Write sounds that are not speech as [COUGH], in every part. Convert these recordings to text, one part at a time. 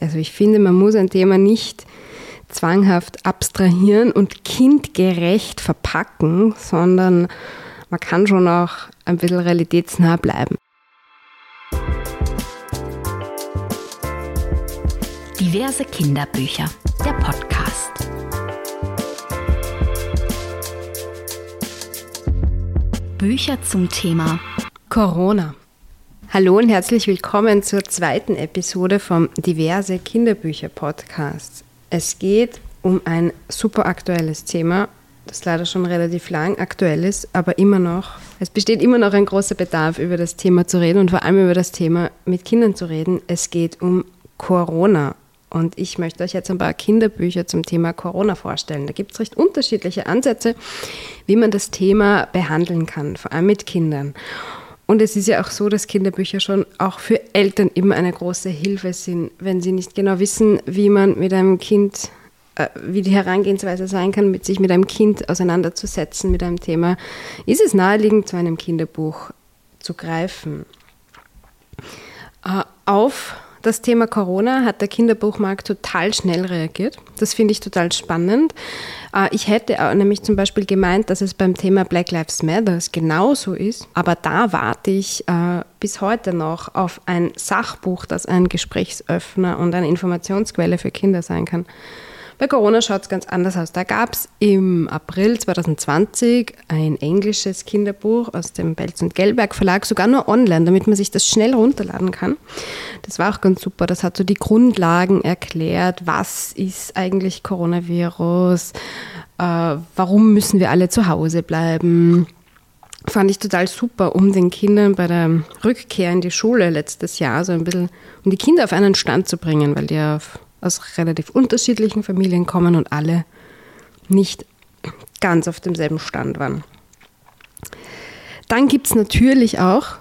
Also ich finde, man muss ein Thema nicht zwanghaft abstrahieren und kindgerecht verpacken, sondern man kann schon auch ein bisschen realitätsnah bleiben. Diverse Kinderbücher, der Podcast. Bücher zum Thema Corona. Hallo und herzlich willkommen zur zweiten Episode vom Diverse Kinderbücher Podcast. Es geht um ein super aktuelles Thema, das leider schon relativ lang aktuell ist, aber immer noch, es besteht immer noch ein großer Bedarf, über das Thema zu reden und vor allem über das Thema mit Kindern zu reden. Es geht um Corona. Und ich möchte euch jetzt ein paar Kinderbücher zum Thema Corona vorstellen. Da gibt es recht unterschiedliche Ansätze, wie man das Thema behandeln kann, vor allem mit Kindern. Und es ist ja auch so, dass Kinderbücher schon auch für Eltern immer eine große Hilfe sind, wenn sie nicht genau wissen, wie man mit einem Kind, äh, wie die Herangehensweise sein kann, mit sich mit einem Kind auseinanderzusetzen, mit einem Thema, ist es naheliegend, zu einem Kinderbuch zu greifen. Äh, auf das Thema Corona hat der Kinderbuchmarkt total schnell reagiert. Das finde ich total spannend. Äh, ich hätte nämlich zum Beispiel gemeint, dass es beim Thema Black Lives Matter genauso ist. Aber da warte ich äh, bis heute noch auf ein Sachbuch, das ein Gesprächsöffner und eine Informationsquelle für Kinder sein kann. Bei Corona schaut es ganz anders aus. Da gab es im April 2020 ein englisches Kinderbuch aus dem Belz und Gelberg Verlag, sogar nur online, damit man sich das schnell runterladen kann. Das war auch ganz super. Das hat so die Grundlagen erklärt. Was ist eigentlich Coronavirus? Äh, warum müssen wir alle zu Hause bleiben? Fand ich total super, um den Kindern bei der Rückkehr in die Schule letztes Jahr so ein bisschen, um die Kinder auf einen Stand zu bringen, weil die auf aus relativ unterschiedlichen Familien kommen und alle nicht ganz auf demselben Stand waren. Dann gibt es natürlich auch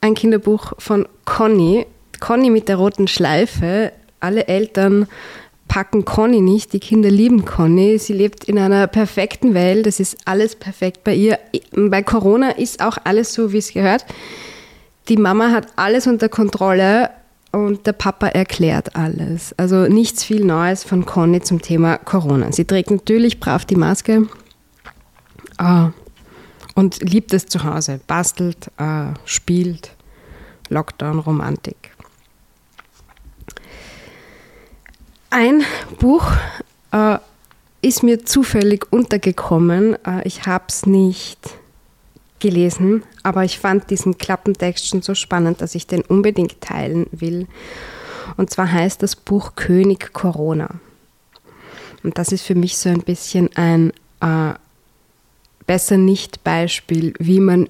ein Kinderbuch von Conny, Conny mit der roten Schleife. Alle Eltern packen Conny nicht, die Kinder lieben Conny. Sie lebt in einer perfekten Welt, es ist alles perfekt bei ihr. Bei Corona ist auch alles so, wie es gehört. Die Mama hat alles unter Kontrolle und der Papa erklärt alles. Also nichts viel Neues von Conny zum Thema Corona. Sie trägt natürlich brav die Maske äh, und liebt es zu Hause. Bastelt, äh, spielt, Lockdown-Romantik. Ein Buch äh, ist mir zufällig untergekommen. Ich habe es nicht gelesen, aber ich fand diesen Klappentext schon so spannend, dass ich den unbedingt teilen will. Und zwar heißt das Buch König Corona. Und das ist für mich so ein bisschen ein äh, besser nicht Beispiel, wie man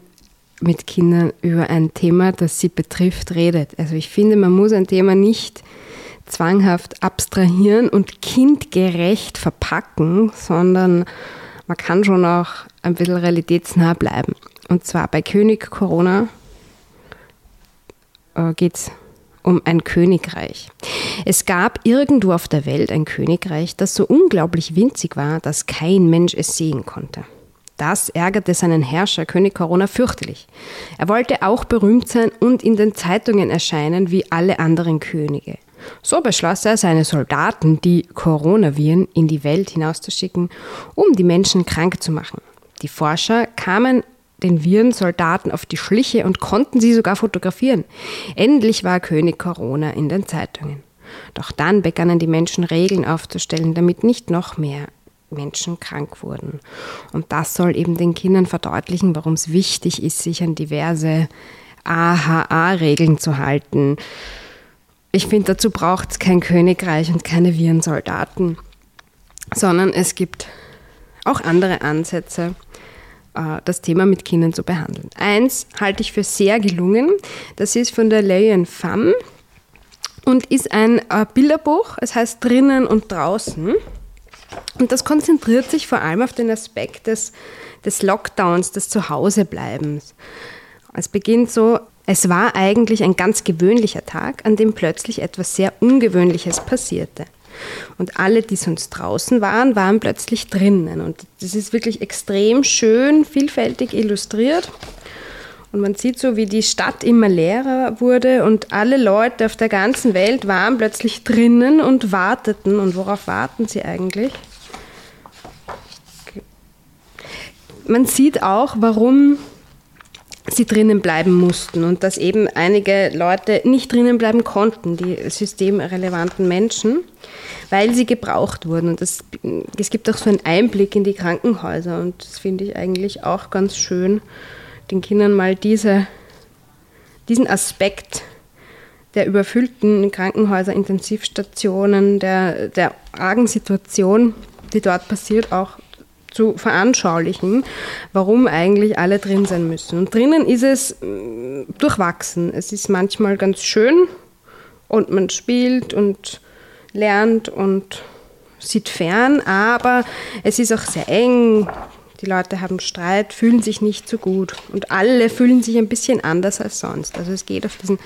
mit Kindern über ein Thema, das sie betrifft, redet. Also ich finde, man muss ein Thema nicht zwanghaft abstrahieren und kindgerecht verpacken, sondern man kann schon auch ein bisschen realitätsnah bleiben. Und zwar bei König Corona äh, geht es um ein Königreich. Es gab irgendwo auf der Welt ein Königreich, das so unglaublich winzig war, dass kein Mensch es sehen konnte. Das ärgerte seinen Herrscher König Corona fürchterlich. Er wollte auch berühmt sein und in den Zeitungen erscheinen wie alle anderen Könige. So beschloss er, seine Soldaten, die Coronaviren, in die Welt hinauszuschicken, um die Menschen krank zu machen. Die Forscher kamen den Virensoldaten auf die Schliche und konnten sie sogar fotografieren. Endlich war König Corona in den Zeitungen. Doch dann begannen die Menschen Regeln aufzustellen, damit nicht noch mehr Menschen krank wurden. Und das soll eben den Kindern verdeutlichen, warum es wichtig ist, sich an diverse AHA-Regeln zu halten. Ich finde, dazu braucht es kein Königreich und keine Virensoldaten, sondern es gibt auch andere Ansätze. Äh, das Thema mit Kindern zu behandeln. Eins halte ich für sehr gelungen. Das ist von der Leyen Pham und ist ein äh, Bilderbuch. Es heißt drinnen und draußen. Und das konzentriert sich vor allem auf den Aspekt des, des Lockdowns, des Zuhausebleibens. Es beginnt so, es war eigentlich ein ganz gewöhnlicher Tag, an dem plötzlich etwas sehr Ungewöhnliches passierte. Und alle, die sonst draußen waren, waren plötzlich drinnen. Und das ist wirklich extrem schön, vielfältig illustriert. Und man sieht so, wie die Stadt immer leerer wurde und alle Leute auf der ganzen Welt waren plötzlich drinnen und warteten. Und worauf warten sie eigentlich? Man sieht auch, warum sie drinnen bleiben mussten und dass eben einige Leute nicht drinnen bleiben konnten, die systemrelevanten Menschen, weil sie gebraucht wurden. Und das, es gibt auch so einen Einblick in die Krankenhäuser und das finde ich eigentlich auch ganz schön, den Kindern mal diese, diesen Aspekt der überfüllten Krankenhäuser, Intensivstationen, der, der argen Situation, die dort passiert, auch zu veranschaulichen, warum eigentlich alle drin sein müssen. Und drinnen ist es mm, durchwachsen. Es ist manchmal ganz schön und man spielt und lernt und sieht fern, aber es ist auch sehr eng. Die Leute haben Streit, fühlen sich nicht so gut und alle fühlen sich ein bisschen anders als sonst. Also es geht auf diesen,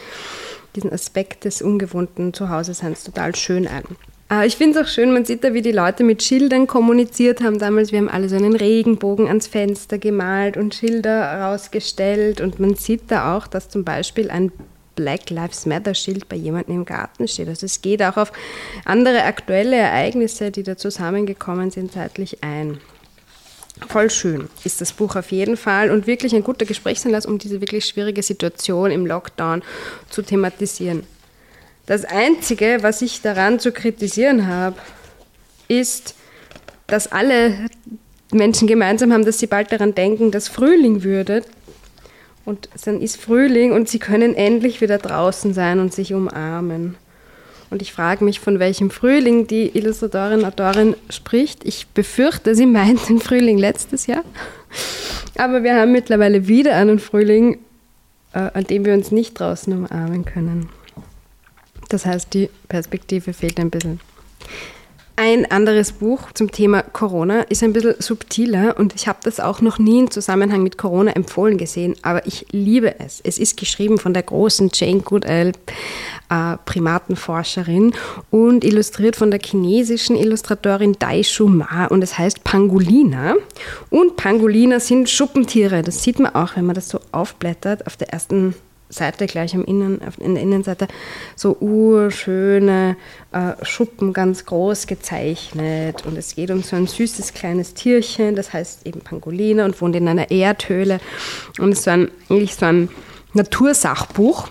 diesen Aspekt des ungewohnten Zuhause-Seins total schön ein. Ah, ich finde es auch schön, man sieht da, wie die Leute mit Schildern kommuniziert haben damals. Wir haben alle so einen Regenbogen ans Fenster gemalt und Schilder rausgestellt. Und man sieht da auch, dass zum Beispiel ein Black Lives Matter Schild bei jemandem im Garten steht. Also es geht auch auf andere aktuelle Ereignisse, die da zusammengekommen sind, zeitlich ein. Voll schön ist das Buch auf jeden Fall und wirklich ein guter Gesprächsanlass, um diese wirklich schwierige Situation im Lockdown zu thematisieren. Das Einzige, was ich daran zu kritisieren habe, ist, dass alle Menschen gemeinsam haben, dass sie bald daran denken, dass Frühling würde. Und dann ist Frühling und sie können endlich wieder draußen sein und sich umarmen. Und ich frage mich, von welchem Frühling die Illustratorin, Autorin spricht. Ich befürchte, sie meint den Frühling letztes Jahr. Aber wir haben mittlerweile wieder einen Frühling, äh, an dem wir uns nicht draußen umarmen können. Das heißt, die Perspektive fehlt ein bisschen. Ein anderes Buch zum Thema Corona ist ein bisschen subtiler und ich habe das auch noch nie im Zusammenhang mit Corona empfohlen gesehen, aber ich liebe es. Es ist geschrieben von der großen Jane Goodall, äh, Primatenforscherin und illustriert von der chinesischen Illustratorin Dai Shu Ma und es heißt Pangolina. Und Pangolina sind Schuppentiere. Das sieht man auch, wenn man das so aufblättert auf der ersten Seite gleich am Innen, in der Innenseite so urschöne äh, Schuppen ganz groß gezeichnet. Und es geht um so ein süßes kleines Tierchen, das heißt eben Pangolina und wohnt in einer Erdhöhle. Und ist so ein, eigentlich so ein Natursachbuch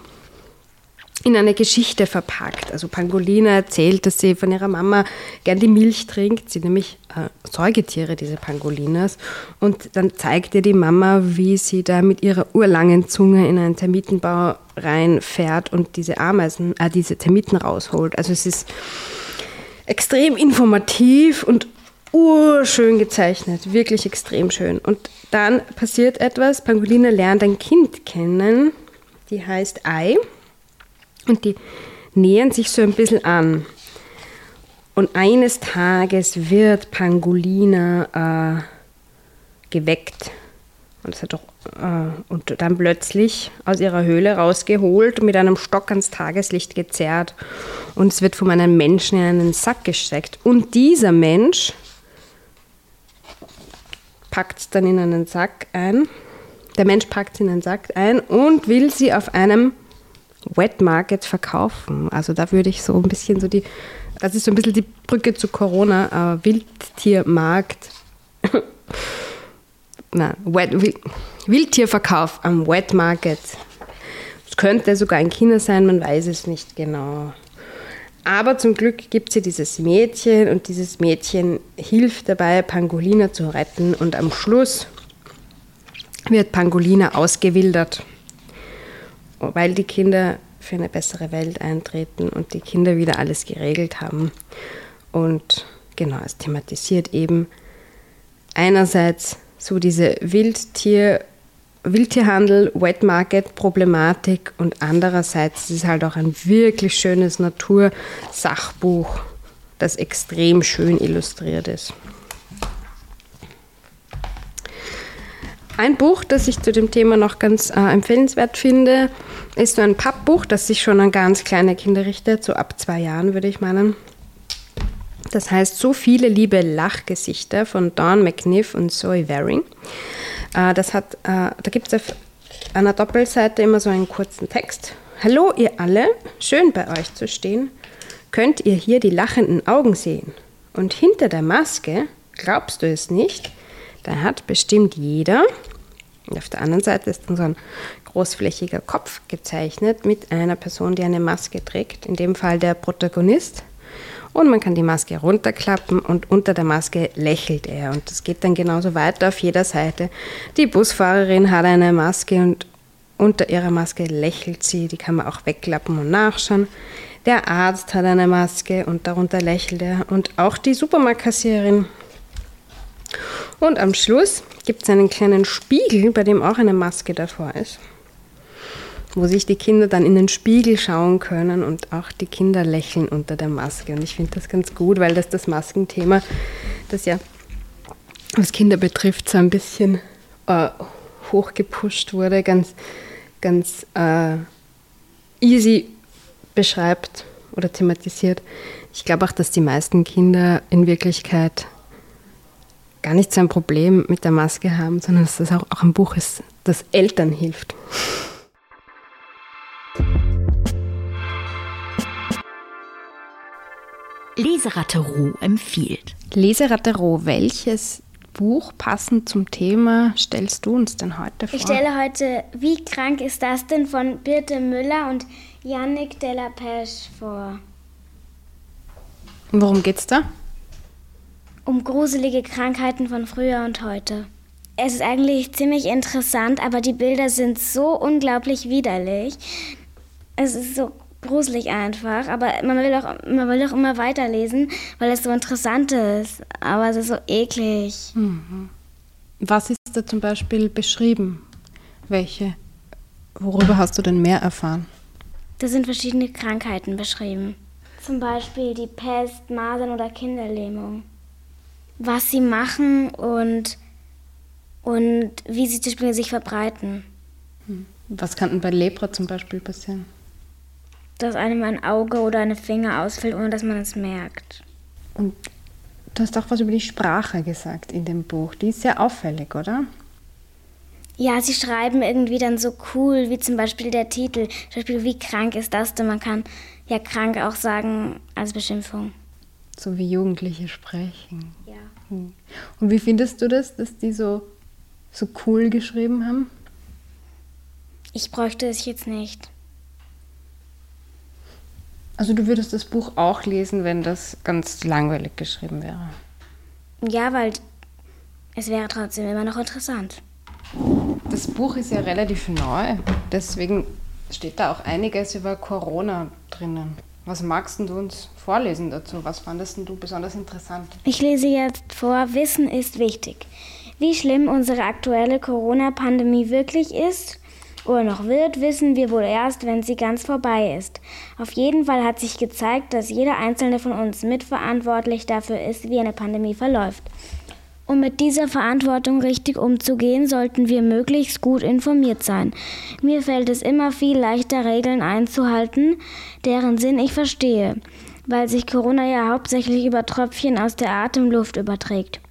in eine Geschichte verpackt. Also Pangolina erzählt, dass sie von ihrer Mama gern die Milch trinkt. Sie nämlich äh, Säugetiere, diese Pangolinas. Und dann zeigt ihr die Mama, wie sie da mit ihrer urlangen Zunge in einen Termitenbau reinfährt und diese Ameisen, äh, diese Termiten rausholt. Also es ist extrem informativ und urschön gezeichnet, wirklich extrem schön. Und dann passiert etwas, Pangolina lernt ein Kind kennen, die heißt Ei. Und die nähern sich so ein bisschen an. Und eines Tages wird Pangolina äh, geweckt. Und, hat doch, äh, und dann plötzlich aus ihrer Höhle rausgeholt und mit einem Stock ans Tageslicht gezerrt. Und es wird von einem Menschen in einen Sack gesteckt. Und dieser Mensch packt es dann in einen Sack ein. Der Mensch packt es in einen Sack ein und will sie auf einem Wet Market verkaufen. Also da würde ich so ein bisschen so die, das ist so ein bisschen die Brücke zu Corona, äh, Wildtiermarkt. [LAUGHS] Nein, Wet, Wildtierverkauf am Wet Market. Es könnte sogar in China sein, man weiß es nicht genau. Aber zum Glück gibt es hier dieses Mädchen und dieses Mädchen hilft dabei, Pangolina zu retten und am Schluss wird Pangolina ausgewildert weil die Kinder für eine bessere Welt eintreten und die Kinder wieder alles geregelt haben. Und genau, es thematisiert eben einerseits so diese Wildtier, Wildtierhandel, Wet Market Problematik und andererseits ist es halt auch ein wirklich schönes Natursachbuch, das extrem schön illustriert ist. Ein Buch, das ich zu dem Thema noch ganz äh, empfehlenswert finde, ist so ein Pappbuch, das sich schon an ganz kleine Kinder richtet, so ab zwei Jahren würde ich meinen. Das heißt So viele liebe Lachgesichter von Dawn McNiff und Zoe Waring. Äh, das hat, äh, da gibt es auf einer Doppelseite immer so einen kurzen Text. Hallo ihr alle, schön bei euch zu stehen. Könnt ihr hier die lachenden Augen sehen? Und hinter der Maske, glaubst du es nicht, da hat bestimmt jeder, und auf der anderen Seite ist dann so ein großflächiger Kopf gezeichnet mit einer Person, die eine Maske trägt, in dem Fall der Protagonist. Und man kann die Maske runterklappen und unter der Maske lächelt er. Und das geht dann genauso weiter auf jeder Seite. Die Busfahrerin hat eine Maske und unter ihrer Maske lächelt sie. Die kann man auch wegklappen und nachschauen. Der Arzt hat eine Maske und darunter lächelt er. Und auch die Supermarktkassiererin. Und am Schluss gibt es einen kleinen Spiegel, bei dem auch eine Maske davor ist wo sich die Kinder dann in den Spiegel schauen können und auch die Kinder lächeln unter der Maske. Und ich finde das ganz gut, weil das das Maskenthema, das ja was Kinder betrifft, so ein bisschen äh, hochgepusht wurde, ganz, ganz äh, easy beschreibt oder thematisiert. Ich glaube auch, dass die meisten Kinder in Wirklichkeit gar nicht so ein Problem mit der Maske haben, sondern dass das auch, auch ein Buch ist, das Eltern hilft. Leseratte Roh empfiehlt. Leseratte Roh, welches Buch passend zum Thema stellst du uns denn heute vor? Ich stelle heute Wie krank ist das denn von Birte Müller und Yannick Delapeche vor. Worum geht's da? Um gruselige Krankheiten von früher und heute. Es ist eigentlich ziemlich interessant, aber die Bilder sind so unglaublich widerlich. Es ist so gruselig einfach, aber man will auch, man will auch immer weiterlesen, weil es so interessant ist. Aber es ist so eklig. Mhm. Was ist da zum Beispiel beschrieben? Welche? Worüber hast du denn mehr erfahren? Da sind verschiedene Krankheiten beschrieben. Zum Beispiel die Pest, Masern oder Kinderlähmung. Was sie machen und, und wie sie zum Beispiel sich verbreiten. Hm. Was kann denn bei Lepra zum Beispiel passieren? Dass einem ein Auge oder eine Finger ausfällt, ohne dass man es merkt. Und du hast auch was über die Sprache gesagt in dem Buch. Die ist sehr auffällig, oder? Ja, sie schreiben irgendwie dann so cool, wie zum Beispiel der Titel. Zum Beispiel, wie krank ist das denn? Man kann ja krank auch sagen als Beschimpfung. So wie Jugendliche sprechen. Ja. Hm. Und wie findest du das, dass die so, so cool geschrieben haben? Ich bräuchte es jetzt nicht. Also du würdest das Buch auch lesen, wenn das ganz langweilig geschrieben wäre. Ja, weil es wäre trotzdem immer noch interessant. Das Buch ist ja relativ neu, deswegen steht da auch einiges über Corona drinnen. Was magst du uns vorlesen dazu? Was fandest du besonders interessant? Ich lese jetzt vor, Wissen ist wichtig. Wie schlimm unsere aktuelle Corona-Pandemie wirklich ist oder noch wird, wissen wir wohl erst, wenn sie ganz vorbei ist. Auf jeden Fall hat sich gezeigt, dass jeder einzelne von uns mitverantwortlich dafür ist, wie eine Pandemie verläuft. Um mit dieser Verantwortung richtig umzugehen, sollten wir möglichst gut informiert sein. Mir fällt es immer viel leichter, Regeln einzuhalten, deren Sinn ich verstehe, weil sich Corona ja hauptsächlich über Tröpfchen aus der Atemluft überträgt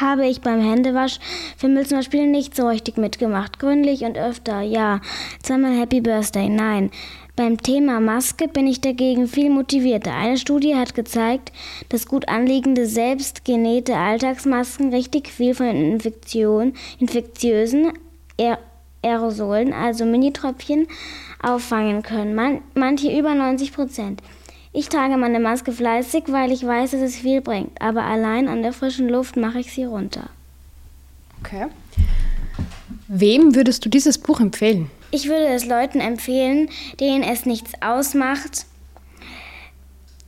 habe ich beim Händewasch für Müll zum Beispiel nicht so richtig mitgemacht. Gründlich und öfter, ja. Zweimal Happy Birthday, nein. Beim Thema Maske bin ich dagegen viel motivierter. Eine Studie hat gezeigt, dass gut anliegende, selbstgenähte Alltagsmasken richtig viel von Infektion, infektiösen Aerosolen, also Minitröpfchen, auffangen können. Man, manche über 90 Prozent. Ich trage meine Maske fleißig, weil ich weiß, dass es viel bringt. Aber allein an der frischen Luft mache ich sie runter. Okay. Wem würdest du dieses Buch empfehlen? Ich würde es Leuten empfehlen, denen es nichts ausmacht,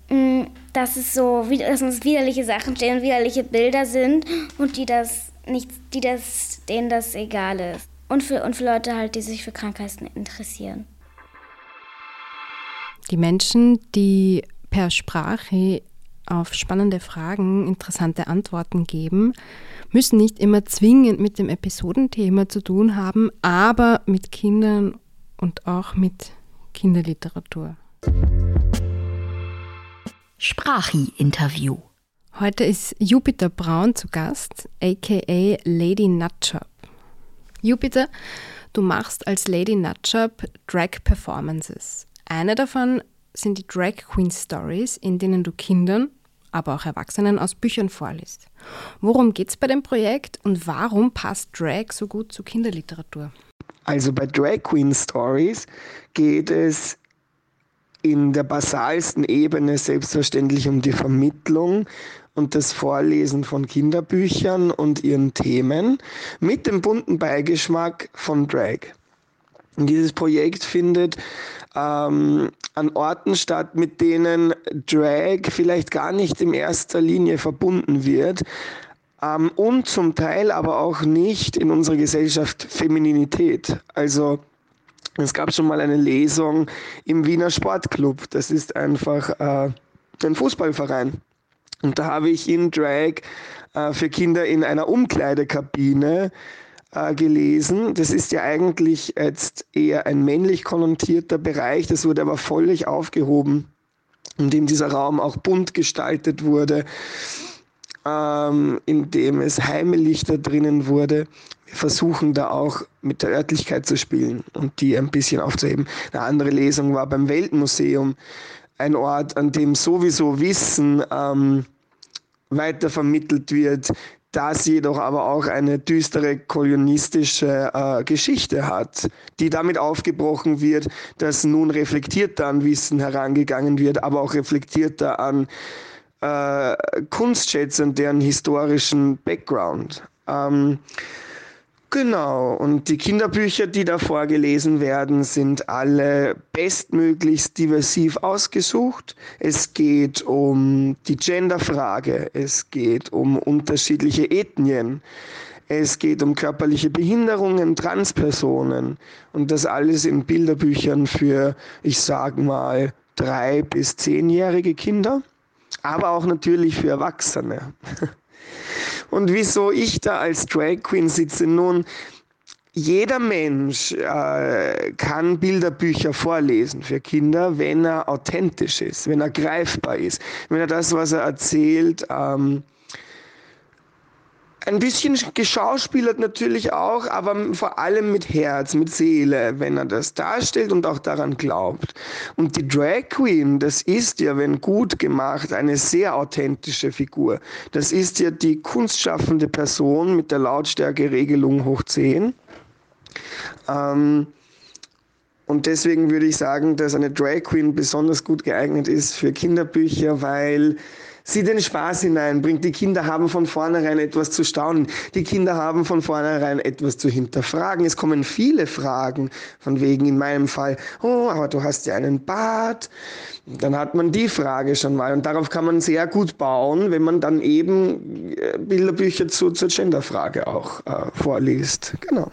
mm, dass es so, dass uns widerliche Sachen stehen und widerliche Bilder sind und die das nicht, die das, denen das egal ist. Und für, und für Leute halt, die sich für Krankheiten interessieren. Die Menschen, die per Sprache auf spannende Fragen interessante Antworten geben, müssen nicht immer zwingend mit dem Episodenthema zu tun haben, aber mit Kindern und auch mit Kinderliteratur. Sprachi-Interview. Heute ist Jupiter Braun zu Gast, aka Lady Nutjob. Jupiter, du machst als Lady Nutshop Drag Performances. Eine davon sind die Drag Queen Stories, in denen du Kindern, aber auch Erwachsenen aus Büchern vorliest. Worum geht es bei dem Projekt und warum passt Drag so gut zu Kinderliteratur? Also bei Drag Queen Stories geht es in der basalsten Ebene selbstverständlich um die Vermittlung und das Vorlesen von Kinderbüchern und ihren Themen mit dem bunten Beigeschmack von Drag. Dieses Projekt findet ähm, an Orten statt, mit denen Drag vielleicht gar nicht in erster Linie verbunden wird ähm, und zum Teil aber auch nicht in unserer Gesellschaft Femininität. Also es gab schon mal eine Lesung im Wiener Sportclub. Das ist einfach äh, ein Fußballverein. Und da habe ich in Drag äh, für Kinder in einer Umkleidekabine äh, gelesen. Das ist ja eigentlich jetzt eher ein männlich konnotierter Bereich. Das wurde aber völlig aufgehoben, indem dieser Raum auch bunt gestaltet wurde, ähm, indem es heimelig da drinnen wurde. Wir versuchen da auch mit der Örtlichkeit zu spielen und die ein bisschen aufzuheben. Eine andere Lesung war beim Weltmuseum, ein Ort, an dem sowieso Wissen ähm, weitervermittelt wird, das jedoch aber auch eine düstere kolonialistische äh, Geschichte hat, die damit aufgebrochen wird, dass nun reflektierter an Wissen herangegangen wird, aber auch reflektierter an äh, Kunstschätzen, deren historischen Background. Ähm, Genau, und die Kinderbücher, die da vorgelesen werden, sind alle bestmöglichst diversiv ausgesucht. Es geht um die Genderfrage, es geht um unterschiedliche Ethnien, es geht um körperliche Behinderungen, Transpersonen und das alles in Bilderbüchern für, ich sag mal, drei bis zehnjährige Kinder, aber auch natürlich für Erwachsene. [LAUGHS] Und wieso ich da als Drag Queen sitze? Nun, jeder Mensch äh, kann Bilderbücher vorlesen für Kinder, wenn er authentisch ist, wenn er greifbar ist, wenn er das, was er erzählt, ähm, ein bisschen geschauspielert natürlich auch, aber vor allem mit Herz, mit Seele, wenn er das darstellt und auch daran glaubt. Und die Drag Queen, das ist ja, wenn gut gemacht, eine sehr authentische Figur. Das ist ja die kunstschaffende Person mit der Lautstärke-Regelung hoch 10. Ähm, und deswegen würde ich sagen, dass eine Drag Queen besonders gut geeignet ist für Kinderbücher, weil sie den Spaß hineinbringt. Die Kinder haben von vornherein etwas zu staunen. Die Kinder haben von vornherein etwas zu hinterfragen. Es kommen viele Fragen, von wegen in meinem Fall, oh, aber du hast ja einen Bart. Dann hat man die Frage schon mal. Und darauf kann man sehr gut bauen, wenn man dann eben äh, Bilderbücher zu, zur Genderfrage auch äh, vorliest. Genau.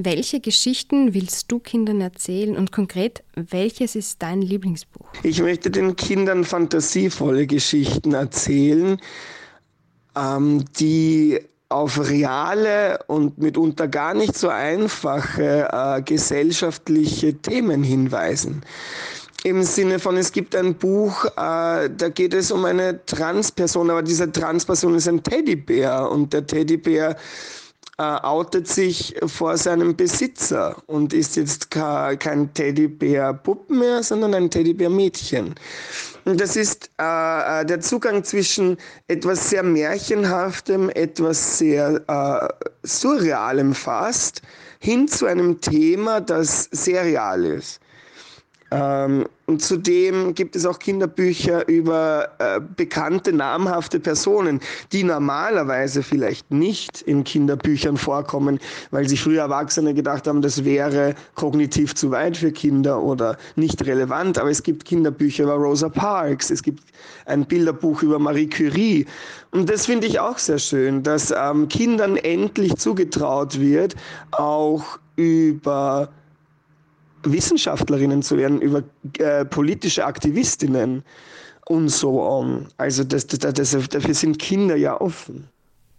Welche Geschichten willst du Kindern erzählen und konkret, welches ist dein Lieblingsbuch? Ich möchte den Kindern fantasievolle Geschichten erzählen, ähm, die auf reale und mitunter gar nicht so einfache äh, gesellschaftliche Themen hinweisen. Im Sinne von, es gibt ein Buch, äh, da geht es um eine Transperson, aber diese Transperson ist ein Teddybär und der Teddybär äh, outet sich vor seinem Besitzer und ist jetzt kein Teddybär-Puppen mehr, sondern ein Teddybär-Mädchen. Und das ist äh, äh, der Zugang zwischen etwas sehr Märchenhaftem, etwas sehr äh, Surrealem fast, hin zu einem Thema, das sehr real ist. Ähm, und zudem gibt es auch Kinderbücher über äh, bekannte, namhafte Personen, die normalerweise vielleicht nicht in Kinderbüchern vorkommen, weil sich früher Erwachsene gedacht haben, das wäre kognitiv zu weit für Kinder oder nicht relevant. Aber es gibt Kinderbücher über Rosa Parks, es gibt ein Bilderbuch über Marie Curie. Und das finde ich auch sehr schön, dass ähm, Kindern endlich zugetraut wird, auch über Wissenschaftlerinnen zu werden, über äh, politische Aktivistinnen und so on. Also das, das, das, dafür sind Kinder ja offen.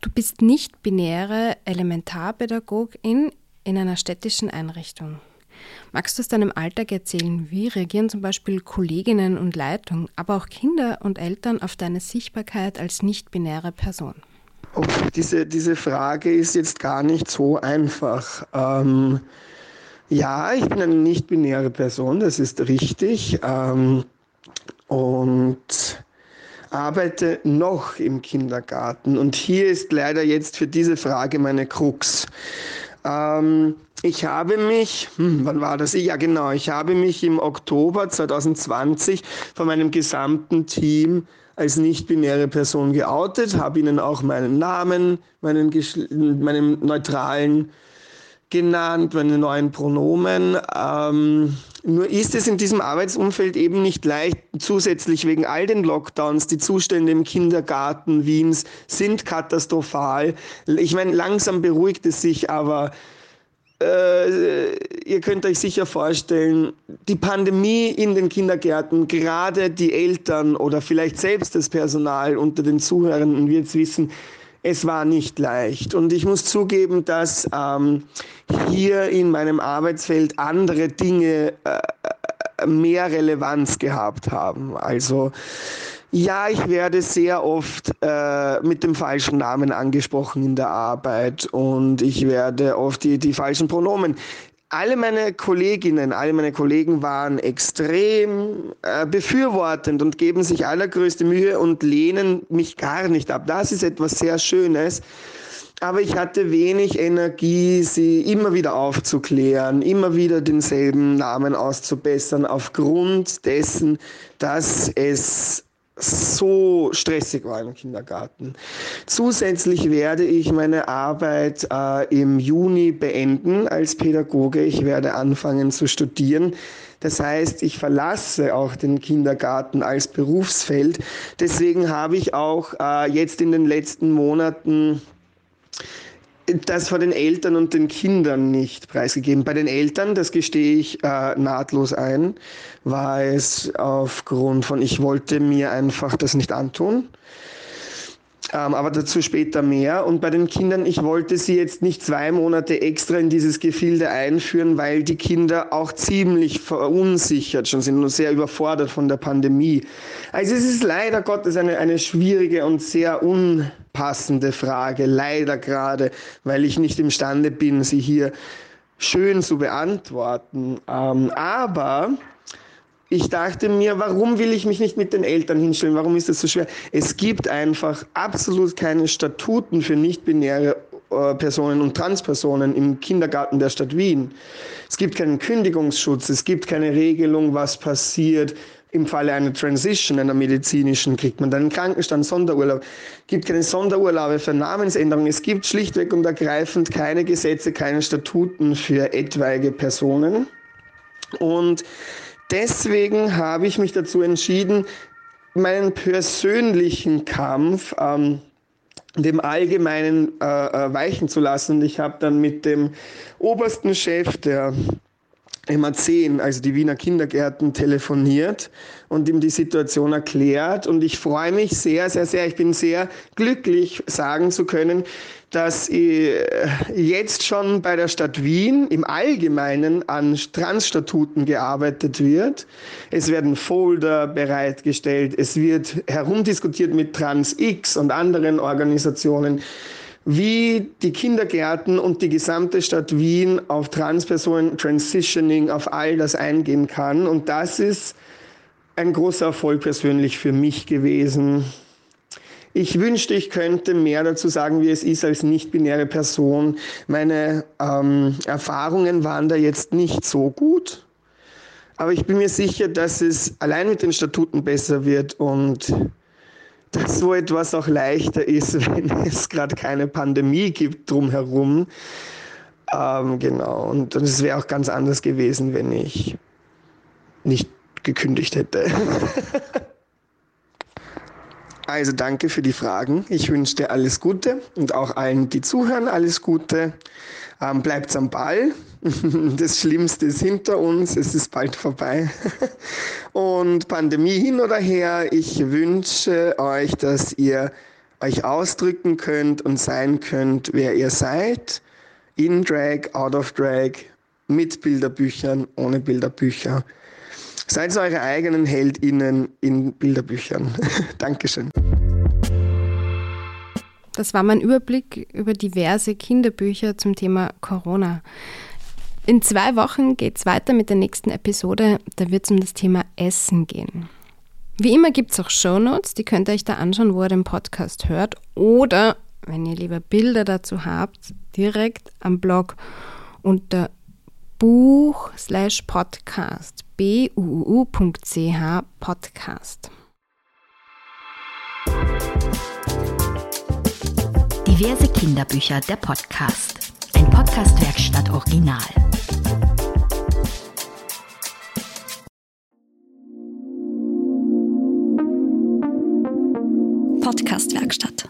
Du bist nicht binäre Elementarpädagogin in einer städtischen Einrichtung. Magst du aus deinem Alltag erzählen, wie reagieren zum Beispiel Kolleginnen und Leitung, aber auch Kinder und Eltern auf deine Sichtbarkeit als nicht-binäre Person? Oh, diese, diese Frage ist jetzt gar nicht so einfach. Ähm, ja, ich bin eine nicht-binäre Person, das ist richtig. Ähm, und arbeite noch im Kindergarten. Und hier ist leider jetzt für diese Frage meine Krux. Ähm, ich habe mich, hm, wann war das? Ja, genau, ich habe mich im Oktober 2020 von meinem gesamten Team als nicht-binäre Person geoutet, habe ihnen auch meinen Namen, meinen, meinen neutralen genannt, meine neuen Pronomen. Ähm, nur ist es in diesem Arbeitsumfeld eben nicht leicht, zusätzlich wegen all den Lockdowns, die Zustände im Kindergarten Wiens sind katastrophal. Ich meine, langsam beruhigt es sich, aber äh, ihr könnt euch sicher vorstellen, die Pandemie in den Kindergärten, gerade die Eltern oder vielleicht selbst das Personal unter den Zuhörenden wird es wissen, es war nicht leicht. Und ich muss zugeben, dass ähm, hier in meinem Arbeitsfeld andere Dinge äh, mehr Relevanz gehabt haben. Also ja, ich werde sehr oft äh, mit dem falschen Namen angesprochen in der Arbeit und ich werde oft die, die falschen Pronomen alle meine Kolleginnen, alle meine Kollegen waren extrem äh, befürwortend und geben sich allergrößte Mühe und lehnen mich gar nicht ab. Das ist etwas sehr Schönes. Aber ich hatte wenig Energie, sie immer wieder aufzuklären, immer wieder denselben Namen auszubessern, aufgrund dessen, dass es so stressig war im Kindergarten. Zusätzlich werde ich meine Arbeit äh, im Juni beenden als Pädagoge. Ich werde anfangen zu studieren. Das heißt, ich verlasse auch den Kindergarten als Berufsfeld. Deswegen habe ich auch äh, jetzt in den letzten Monaten das vor den Eltern und den Kindern nicht preisgegeben. Bei den Eltern, das gestehe ich äh, nahtlos ein, war es aufgrund von, ich wollte mir einfach das nicht antun. Ähm, aber dazu später mehr. Und bei den Kindern, ich wollte sie jetzt nicht zwei Monate extra in dieses Gefilde einführen, weil die Kinder auch ziemlich verunsichert schon sind und sehr überfordert von der Pandemie. Also es ist leider Gottes eine, eine schwierige und sehr unpassende Frage, leider gerade, weil ich nicht imstande bin, sie hier schön zu beantworten. Ähm, aber ich dachte mir, warum will ich mich nicht mit den Eltern hinstellen? Warum ist das so schwer? Es gibt einfach absolut keine Statuten für nicht-binäre äh, Personen und Transpersonen im Kindergarten der Stadt Wien. Es gibt keinen Kündigungsschutz, es gibt keine Regelung, was passiert. Im Falle einer Transition, einer medizinischen, kriegt man dann einen Krankenstand, Sonderurlaub. Es gibt keine Sonderurlaube für Namensänderungen. Es gibt schlichtweg und ergreifend keine Gesetze, keine Statuten für etwaige Personen. Und deswegen habe ich mich dazu entschieden, meinen persönlichen Kampf ähm, dem Allgemeinen äh, äh weichen zu lassen. Und ich habe dann mit dem obersten Chef der MA10, also die Wiener Kindergärten, telefoniert und ihm die Situation erklärt. Und ich freue mich sehr, sehr, sehr, ich bin sehr glücklich, sagen zu können, dass jetzt schon bei der Stadt Wien im Allgemeinen an Transstatuten gearbeitet wird. Es werden Folder bereitgestellt, es wird herumdiskutiert mit TransX und anderen Organisationen wie die Kindergärten und die gesamte Stadt Wien auf Transpersonen, Transitioning, auf all das eingehen kann. Und das ist ein großer Erfolg persönlich für mich gewesen. Ich wünschte, ich könnte mehr dazu sagen, wie es ist als nicht-binäre Person. Meine ähm, Erfahrungen waren da jetzt nicht so gut. Aber ich bin mir sicher, dass es allein mit den Statuten besser wird und dass so etwas auch leichter ist, [LAUGHS] wenn es gerade keine Pandemie gibt drumherum. Ähm, genau, und, und es wäre auch ganz anders gewesen, wenn ich nicht gekündigt hätte. [LAUGHS] also danke für die Fragen. Ich wünsche dir alles Gute und auch allen, die zuhören, alles Gute. Ähm, bleibt am Ball. [LAUGHS] Das Schlimmste ist hinter uns. Es ist bald vorbei. [LAUGHS] Und Pandemie hin oder her, ich wünsche euch, dass ihr euch ausdrücken könnt und sein könnt, wer ihr seid. In Drag, out of Drag, mit Bilderbüchern, ohne Bilderbücher. Seid eure eigenen HeldInnen in Bilderbüchern. [LAUGHS] Dankeschön. Das war mein Überblick über diverse Kinderbücher zum Thema Corona. In zwei Wochen geht es weiter mit der nächsten Episode. Da wird es um das Thema Essen gehen. Wie immer gibt es auch Shownotes, die könnt ihr euch da anschauen, wo ihr den Podcast hört. Oder, wenn ihr lieber Bilder dazu habt, direkt am Blog unter buch slash podcast buu.ch podcast. Diverse Kinderbücher, der Podcast. Ein Podcastwerkstatt Original. Podcastwerkstatt.